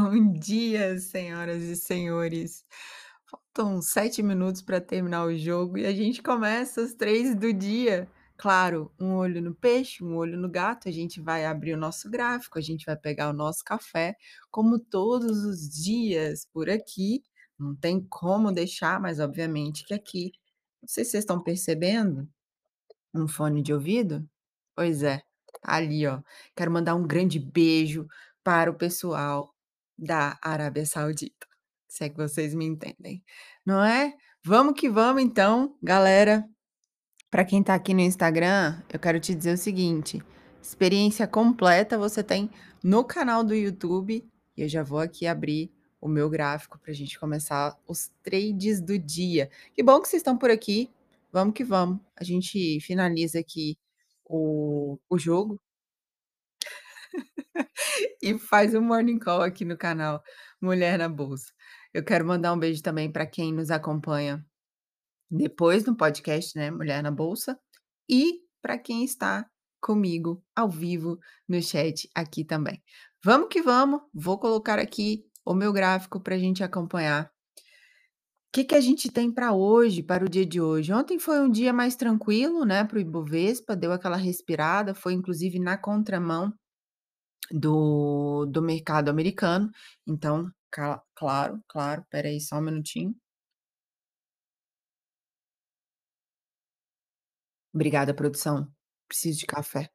Bom dia, senhoras e senhores. Faltam 7 minutos para terminar o jogo e a gente começa às 3 do dia. Claro, um olho no peixe, um olho no gato, a gente vai abrir o nosso gráfico, a gente vai pegar o nosso café, como todos os dias por aqui. Não tem como deixar, mas obviamente que aqui, não sei se vocês estão percebendo, um fone de ouvido? Pois é, tá ali, ó. Quero mandar um grande beijo para o pessoal da Arábia Saudita, se é que vocês me entendem, não é? Vamos que vamos então, galera. Para quem tá aqui no Instagram, eu quero te dizer o seguinte: experiência completa você tem no canal do YouTube. E eu já vou aqui abrir o meu gráfico para a gente começar os trades do dia. Que bom que vocês estão por aqui. Vamos que vamos. A gente finaliza aqui o o jogo e faz um morning call aqui no canal Mulher na Bolsa. Eu quero mandar um beijo também para quem nos acompanha depois no podcast, né, Mulher na Bolsa, e para quem está comigo ao vivo no chat aqui também. Vamos que vamos, vou colocar aqui o meu gráfico para a gente acompanhar. O que, que a gente tem para hoje, para o dia de hoje? Ontem foi um dia mais tranquilo, né, para o Ibovespa, deu aquela respirada, foi inclusive na contramão do do mercado americano, então, claro, claro, espera aí só um minutinho. Obrigada, produção. Preciso de café.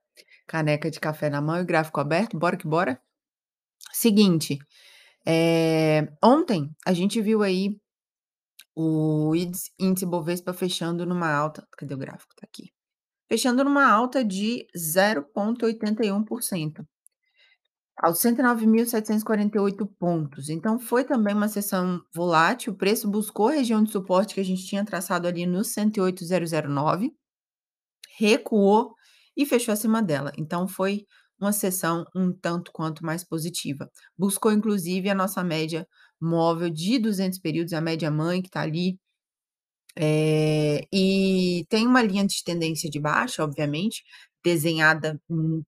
Caneca de café na mão e gráfico aberto, bora que bora. Seguinte, eh, ontem a gente viu aí o índice Bovespa fechando numa alta cadê o gráfico? Tá aqui. Fechando numa alta de 0,81%. Aos 109.748 pontos. Então foi também uma sessão volátil, o preço buscou a região de suporte que a gente tinha traçado ali no 108.009, recuou e fechou acima dela. Então foi uma sessão um tanto quanto mais positiva. Buscou inclusive a nossa média móvel de 200 períodos, a média mãe que está ali eh, e tem uma linha de tendência de baixa, obviamente, desenhada,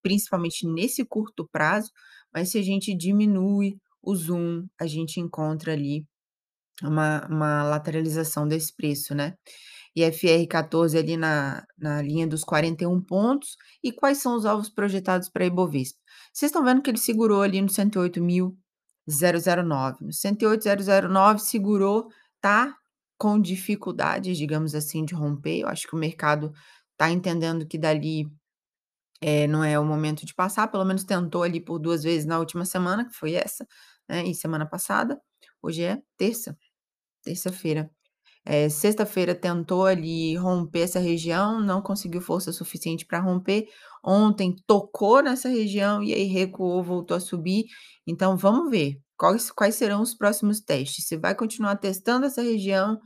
principalmente nesse curto prazo, mas se a gente diminui o zoom, a gente encontra ali uma uma lateralização desse preço, né. IFR14 ali na na linha dos 41 pontos. E quais são os alvos projetados para Ibovespa? Vocês estão vendo que ele segurou ali no 108.009, no 108.009 segurou, tá com dificuldades, digamos assim, de romper, eu acho que o mercado tá entendendo que dali, eh, não é o momento de passar, pelo menos tentou ali por 2 vezes na última semana, que foi essa, né, e semana passada. Hoje é terça, terça-feira. Eh, sexta-feira tentou ali romper essa região, não conseguiu força suficiente para romper. Ontem tocou nessa região e aí recuou, voltou a subir. Então vamos ver quais quais serão os próximos testes, se vai continuar testando essa região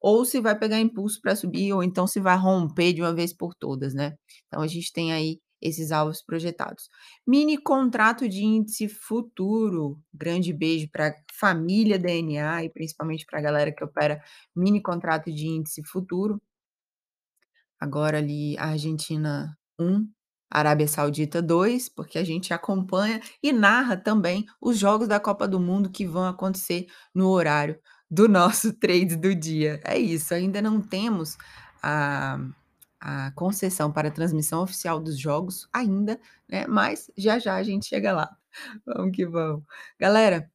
ou se vai pegar impulso para subir ou então se vai romper de uma vez por todas, né. Então a gente tem aí esses alvos projetados. Mini contrato de índice futuro, grande beijo para família DNA e principalmente para galera que opera mini contrato de índice futuro. Agora ali Argentina 1, Arábia Saudita 2, porque a gente acompanha e narra também os jogos da Copa do Mundo que vão acontecer no horário do nosso trade do dia. É isso, ainda não temos a a concessão para a transmissão oficial dos jogos ainda, né, mas já já a gente chega lá. Vamos que vamos. Galera,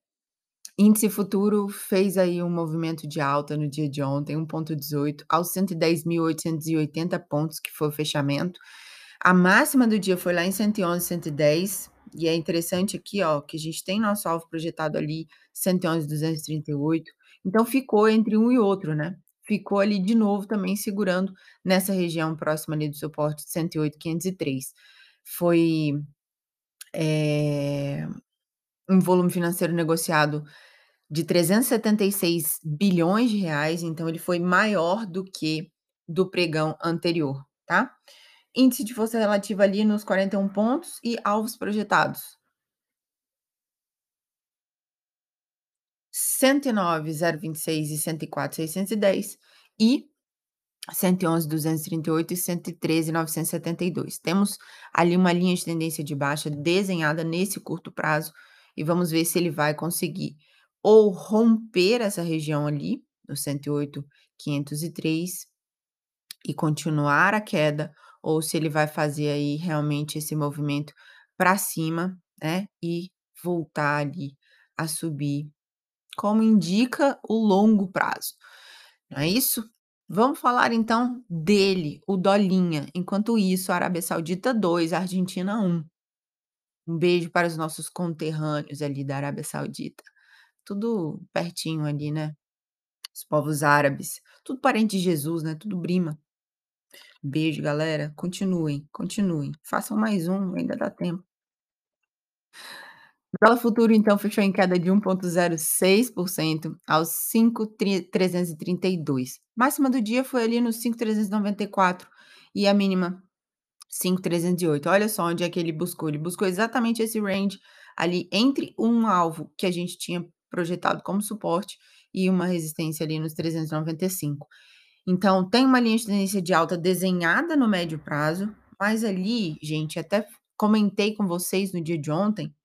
índice futuro fez aí um movimento de alta no dia de ontem, 1,18 aos 110.880 pontos, que foi o fechamento. A máxima do dia foi lá em 111, 110, e é interessante aqui, ó, que a gente tem nosso alvo projetado ali 111.238, então ficou entre um e outro, né. Ficou ali de novo também segurando nessa região próxima ali do suporte de 108.503. Foi, eh, um volume financeiro negociado de 376 bilhões, então ele foi maior do que do pregão anterior, tá. Índice de força relativa ali nos 41 pontos e alvos projetados. 109.026 e 104.610 e 111.238 e 113.972. Temos ali uma linha de tendência de baixa desenhada nesse curto prazo e vamos ver se ele vai conseguir ou romper essa região ali, no 108,503 e continuar a queda, ou se ele vai fazer aí realmente esse movimento para cima, né, e voltar ali a subir, como indica o longo prazo. Não é isso? Vamos falar então dele, o Dolinha. Enquanto isso, Arábia Saudita 2, Argentina 1. Um beijo para os nossos conterrâneos ali da Arábia Saudita. Tudo pertinho ali, né? Os povos árabes, tudo parente de Jesus, né? Tudo brima. Beijo, galera. Continuem, continuem. Façam mais um, ainda dá tempo. O dólar futuro, então, fechou em queda de 1,06% aos 5,332. Máxima do dia foi ali no 5,394 e a mínima 5,308. Olha só onde é que ele buscou. Ele buscou exatamente esse range ali entre um alvo que a gente tinha projetado como suporte e uma resistência ali nos 395. Então, tem uma linha de tendência de alta desenhada no médio prazo, mas ali, gente, até comentei com vocês no dia de ontem,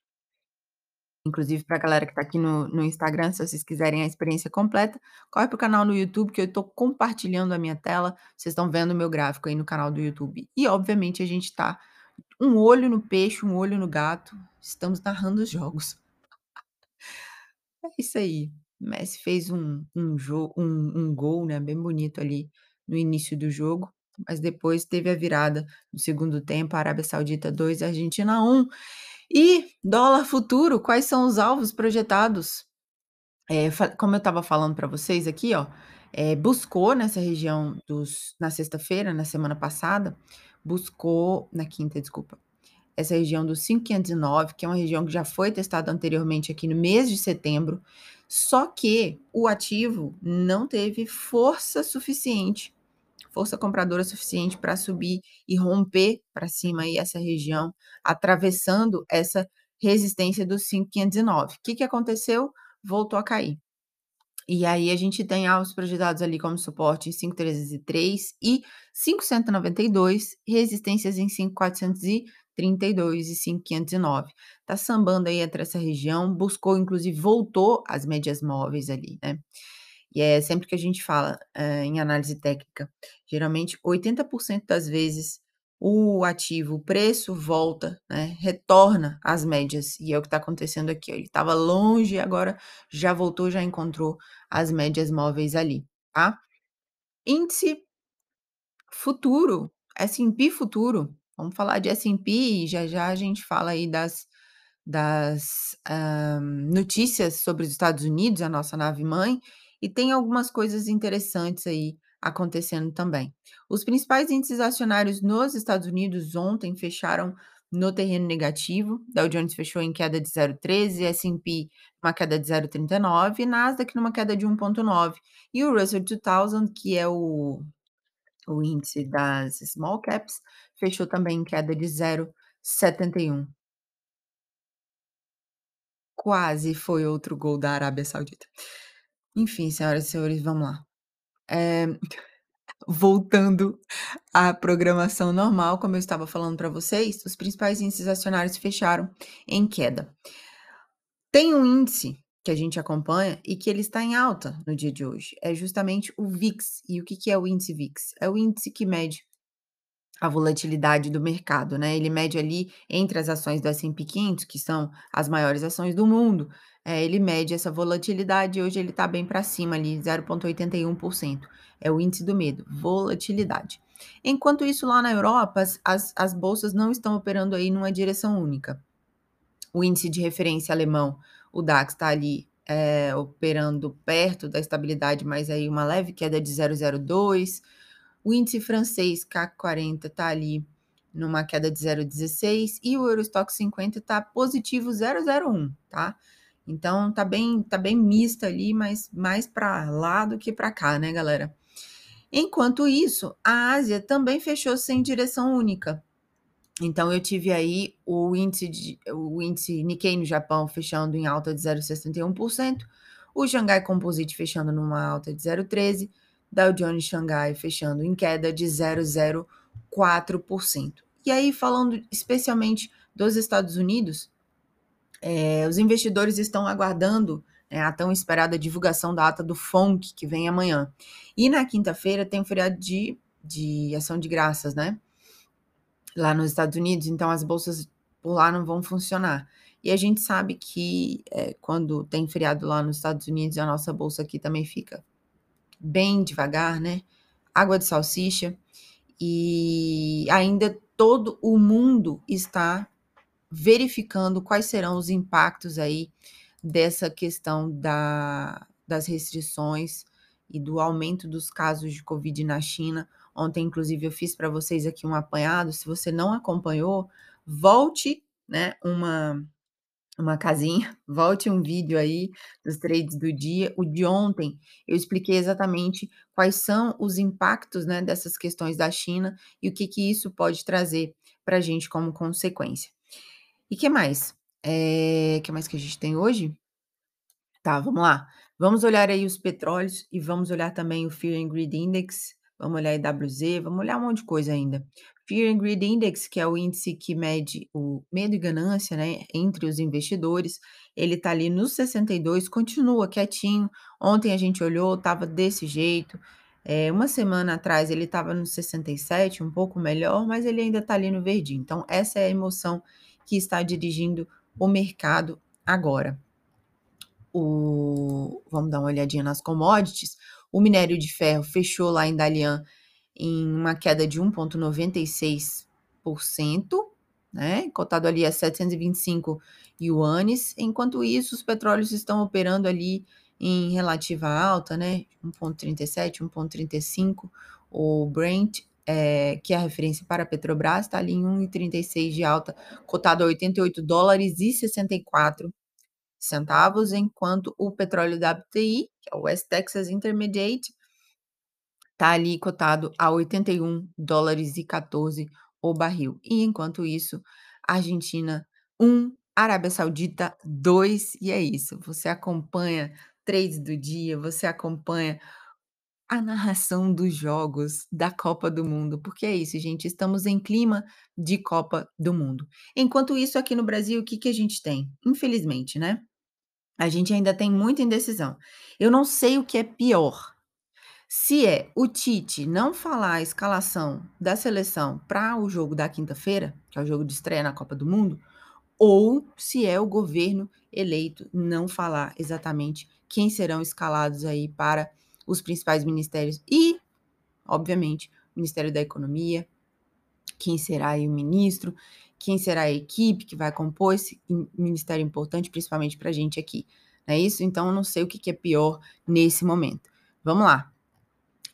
inclusive para a galera que está aqui no, no Instagram, se vocês quiserem a experiência completa, corre para o canal no YouTube, que eu estou compartilhando a minha tela, vocês estão vendo o meu gráfico aí no canal do YouTube. E, obviamente, a gente está um olho no peixe, um olho no gato, estamos narrando os jogos. É isso aí. Messi fez um um um um gol, né, bem bonito ali no início do jogo, mas depois teve a virada no segundo tempo, Arábia Saudita 2, Argentina 1. E dólar futuro, quais são os alvos projetados? Fa como eu estava falando para vocês aqui, ó, eh, buscou nessa região dos na sexta-feira, na semana passada, buscou na quinta, desculpa, essa região dos 5,509, que é uma região que já foi testada anteriormente aqui no mês de setembro, só que o ativo não teve força suficiente, força compradora suficiente para subir e romper para cima aí essa região, atravessando essa resistência dos 5,509. O Que que aconteceu? Voltou a cair. E aí a gente tem alvos projetados ali como suporte em 5,303 e 5,192, resistências em 5,432 e 5,509. Tá sambando aí entre essa região, buscou inclusive voltou às médias móveis ali, né. E é sempre que a gente fala, eh, em análise técnica, geralmente 80% das vezes o ativo, o preço volta, né, retorna às médias, e é o que está acontecendo aqui, ó, ele estava longe e agora já voltou, já encontrou as médias móveis ali, tá. Índice futuro, S&P futuro, vamos falar de S&P e já já a gente fala aí das das, hã, notícias sobre os Estados Unidos, a nossa nave mãe, e tem algumas coisas interessantes aí acontecendo também. Os principais índices acionários nos Estados Unidos ontem fecharam no terreno negativo, Dow Jones fechou em queda de 0,13, S&P uma queda de 0,39 e Nasdaq numa queda de 1,9. E o Russell 2000, que é o o índice das small caps, fechou também em queda de 0,71. Quase foi outro gol da Arábia Saudita. Enfim, senhoras e senhores, vamos lá. Eh, voltando à programação normal, como eu estava falando para vocês, os principais índices acionários fecharam em queda. Tem um índice que a gente acompanha e que ele está em alta no dia de hoje, é justamente o VIX. E o que que é o índice VIX? É o índice que mede a volatilidade do mercado, né, ele mede ali entre as ações do S&P 500, que são as maiores ações do mundo, eh, ele mede essa volatilidade e hoje ele está bem para cima ali, 0,81%. É o índice do medo, volatilidade. Enquanto isso, lá na Europa, as as as bolsas não estão operando aí numa direção única. O índice de referência alemão, o DAX, está ali, eh, operando perto da estabilidade, mas aí uma leve queda de 0,02. O índice francês CAC 40 está ali numa queda de 0,16 e o Eurostoxx 50 está positivo 0,01, tá. Então tá bem tá bem mista ali, mas mais para lá do que para cá, né, galera. Enquanto isso, a Ásia também fechou sem direção única. Então eu tive aí o índice de o índice Nikkei no Japão fechando em alta de 0,61%, o Xangai Composite fechando numa alta de 0,13, Dow Jones Xangai fechando em queda de 0,04%. E aí falando especialmente dos Estados Unidos, Eh, os investidores estão aguardando, eh, a tão esperada divulgação da ata do FONC, que vem amanhã. E na quinta-feira tem o feriado de de ação de graças, né, lá nos Estados Unidos, então as bolsas por lá não vão funcionar. E a gente sabe que, eh, quando tem feriado lá nos Estados Unidos, a nossa bolsa aqui também fica bem devagar, né, água de salsicha. E ainda todo o mundo está verificando quais serão os impactos aí dessa questão da das restrições e do aumento dos casos de covid na China. Ontem, inclusive, eu fiz para vocês aqui um apanhado, se você não acompanhou, volte, né, uma uma casinha, volte um vídeo aí dos trades do dia. O de ontem eu expliquei exatamente quais são os impactos, né, dessas questões da China e o que que isso pode trazer pra gente como consequência. E que mais? Eh, que mais que a gente tem hoje? Tá, vamos lá. Vamos olhar aí os petróleos e vamos olhar também o Fear and Greed Index, vamos olhar EWZ, vamos olhar um monte de coisa ainda. Fear and Greed Index, que é o índice que mede o medo e ganância, né, entre os investidores, ele tá ali no 62, continua quietinho. Ontem a gente olhou, estava desse jeito. Eh, uma semana atrás ele estava no 67, um pouco melhor, mas ele ainda tá ali no verdinho. Então essa é a emoção que está dirigindo o mercado agora. O vamos dar uma olhadinha nas commodities, o minério de ferro fechou lá em Dalian em uma queda de 1.96%, né, cotado ali a 725 ioanes, enquanto isso os petróleos estão operando ali em relativa alta, né, 1.37, 1.35. O Brent, eh, que é a referência para a Petrobras, tá ali em 1,36 de alta, cotado a $88,64, enquanto o petróleo WTI, que é o West Texas Intermediate tá ali cotado a $81,14 o barril. E enquanto isso, Argentina 1, Arábia Saudita 2, e é isso. Você acompanha trades do dia, você acompanha a narração dos jogos da Copa do Mundo, porque é isso, gente, estamos em clima de Copa do Mundo. Enquanto isso, aqui no Brasil, o que que a gente tem? Infelizmente, né, a gente ainda tem muita indecisão. Eu não sei o que é pior, se é o Tite não falar a escalação da seleção pra o jogo da quinta-feira, que é o jogo de estreia na Copa do Mundo, ou se é o governo eleito não falar exatamente quem serão escalados aí para os principais ministérios e, obviamente, o Ministério da Economia, quem será o ministro, quem será a equipe que vai compor esse ministério importante, principalmente pra gente aqui, não é isso? Então eu não sei o que é pior nesse momento. Vamos lá.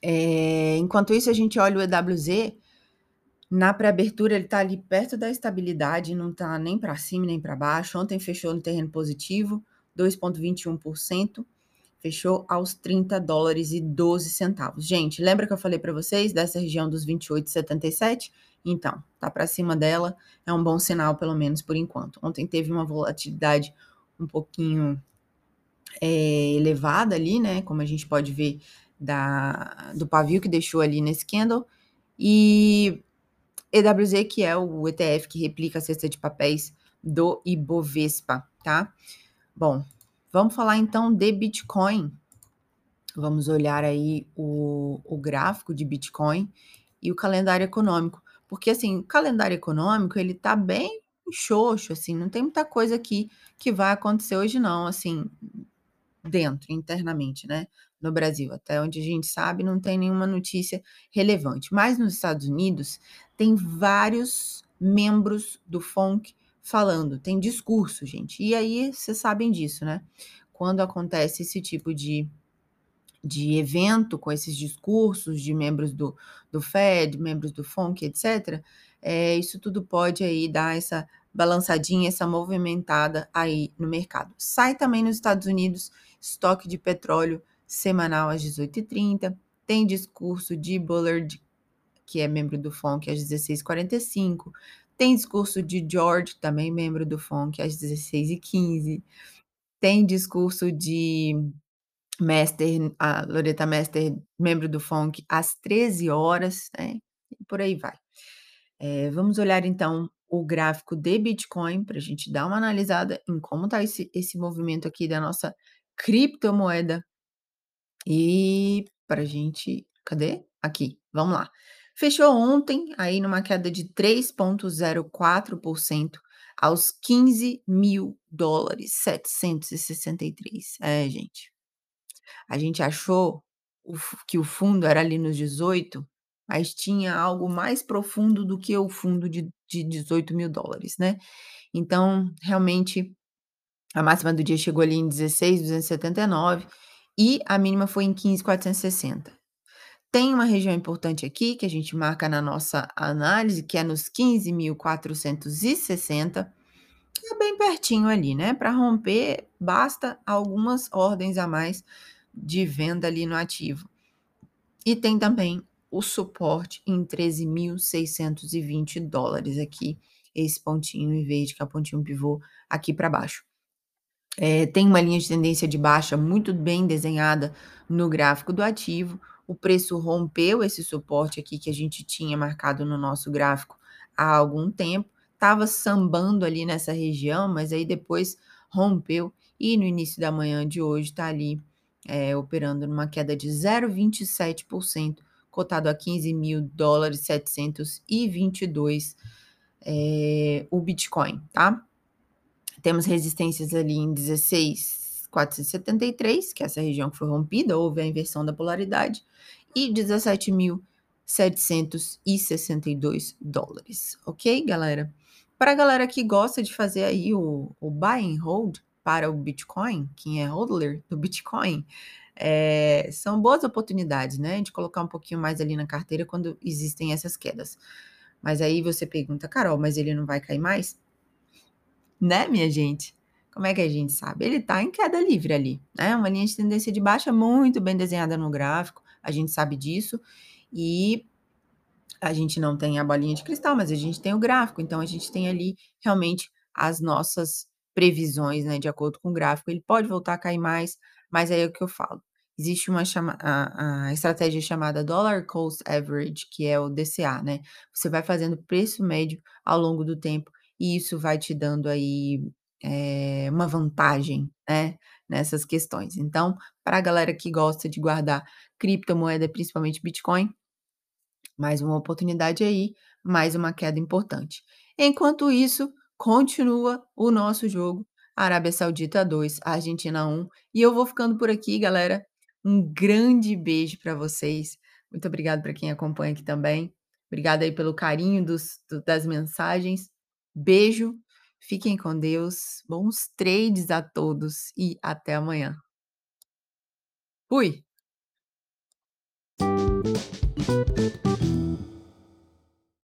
Eh, enquanto isso a gente olha o EWZ, na pré-abertura ele tá ali perto da estabilidade, não tá nem pra cima nem pra baixo. Ontem fechou no terreno positivo, 2.21%, fechou aos $30,12. Gente, lembra que eu falei pra vocês dessa região dos 28,77? Então, tá pra cima dela, é um bom sinal pelo menos por enquanto. Ontem teve uma volatilidade um pouquinho, eh, elevada ali, né, como a gente pode ver da do pavio que deixou ali nesse candle. E EWZ, que é o ETF que replica a cesta de papéis do Ibovespa, tá. Bom, vamos falar então de Bitcoin. Vamos olhar aí o o gráfico de Bitcoin e o calendário econômico, porque, assim, o calendário econômico ele tá bem xoxo, assim, não tem muita coisa aqui que vai acontecer hoje não, assim, dentro, internamente, né, no Brasil. Até onde a gente sabe, não tem nenhuma notícia relevante. Mas nos Estados Unidos tem vários membros do FONC falando, tem discurso, gente. E aí vocês sabem disso, né, quando acontece esse tipo de de evento com esses discursos de membros do do Fed, membros do FONC, etc, eh, isso tudo pode aí dar essa balançadinha, essa movimentada aí no mercado. Sai também nos Estados Unidos estoque de petróleo semanal às 18h30, tem discurso de Bullard, que é membro do FONC, às 16h45, tem discurso de George, também membro do FONC, às 16h15, tem discurso de Mester, a Loretta Mester, membro do FONC, às 13h, né, e por aí vai. Eh, vamos olhar então o gráfico de Bitcoin pra gente dar uma analisada em como tá esse esse movimento aqui da nossa criptomoeda. E pra gente cadê? Aqui, vamos lá. Fechou ontem aí numa queda de 3.04% aos $15.763. É, gente. A gente achou que o fundo era ali nos 18, mas tinha algo mais profundo do que o fundo de de $18.000, né. Então, realmente, a máxima do dia chegou ali em 16.279 e a mínima foi em 15.460. Tem uma região importante aqui que a gente marca na nossa análise, que é nos 15.460, que é bem pertinho ali, né, pra romper basta algumas ordens a mais de venda ali no ativo. E tem também o suporte em $13.620 aqui, esse pontinho em verde, que é o pontinho pivô aqui pra baixo. Eh, tem uma linha de tendência de baixa muito bem desenhada no gráfico do ativo, o preço rompeu esse suporte aqui que a gente tinha marcado no nosso gráfico há algum tempo, estava sambando ali nessa região, mas aí depois rompeu e no início da manhã de hoje tá ali, eh, operando numa queda de 0,27%, cotado a $15.722, eh, o Bitcoin, tá. Temos resistências ali em 16.473, que é essa região que foi rompida, houve a inversão da polaridade, e $17.762, ok, galera? Pra galera que gosta de fazer aí o o buy and hold para o Bitcoin, quem é hodler do Bitcoin, eh, são boas oportunidades, né, de colocar um pouquinho mais ali na carteira quando existem essas quedas. Mas aí você pergunta: "Carol, mas ele não vai cair mais?" Né, minha gente? Como é que a gente sabe? Ele tá em queda livre ali, né, uma linha de tendência de baixa muito bem desenhada no gráfico, a gente sabe disso, e a gente não tem a bolinha de cristal, mas a gente tem o gráfico, então a gente tem ali realmente as nossas previsões, né, de acordo com o gráfico. Ele pode voltar a cair mais, mas aí é o que eu falo, existe uma chama a a estratégia chamada Dollar Cost Average, que é o DCA, né. Você vai fazendo preço médio ao longo do tempo e isso vai te dando aí, eh, uma vantagem, né, nessas questões. Então, pra galera que gosta de guardar criptomoeda, principalmente Bitcoin, mais uma oportunidade aí, mais uma queda importante. Enquanto isso, continua o nosso jogo, Arábia Saudita 2, Argentina 1, e eu vou ficando por aqui, galera. Um grande beijo pra vocês. Muito obrigada pra quem acompanha aqui também. Obrigada aí pelo carinho dos do das mensagens. Beijo, fiquem com Deus, bons trades a todos e até amanhã. Fui.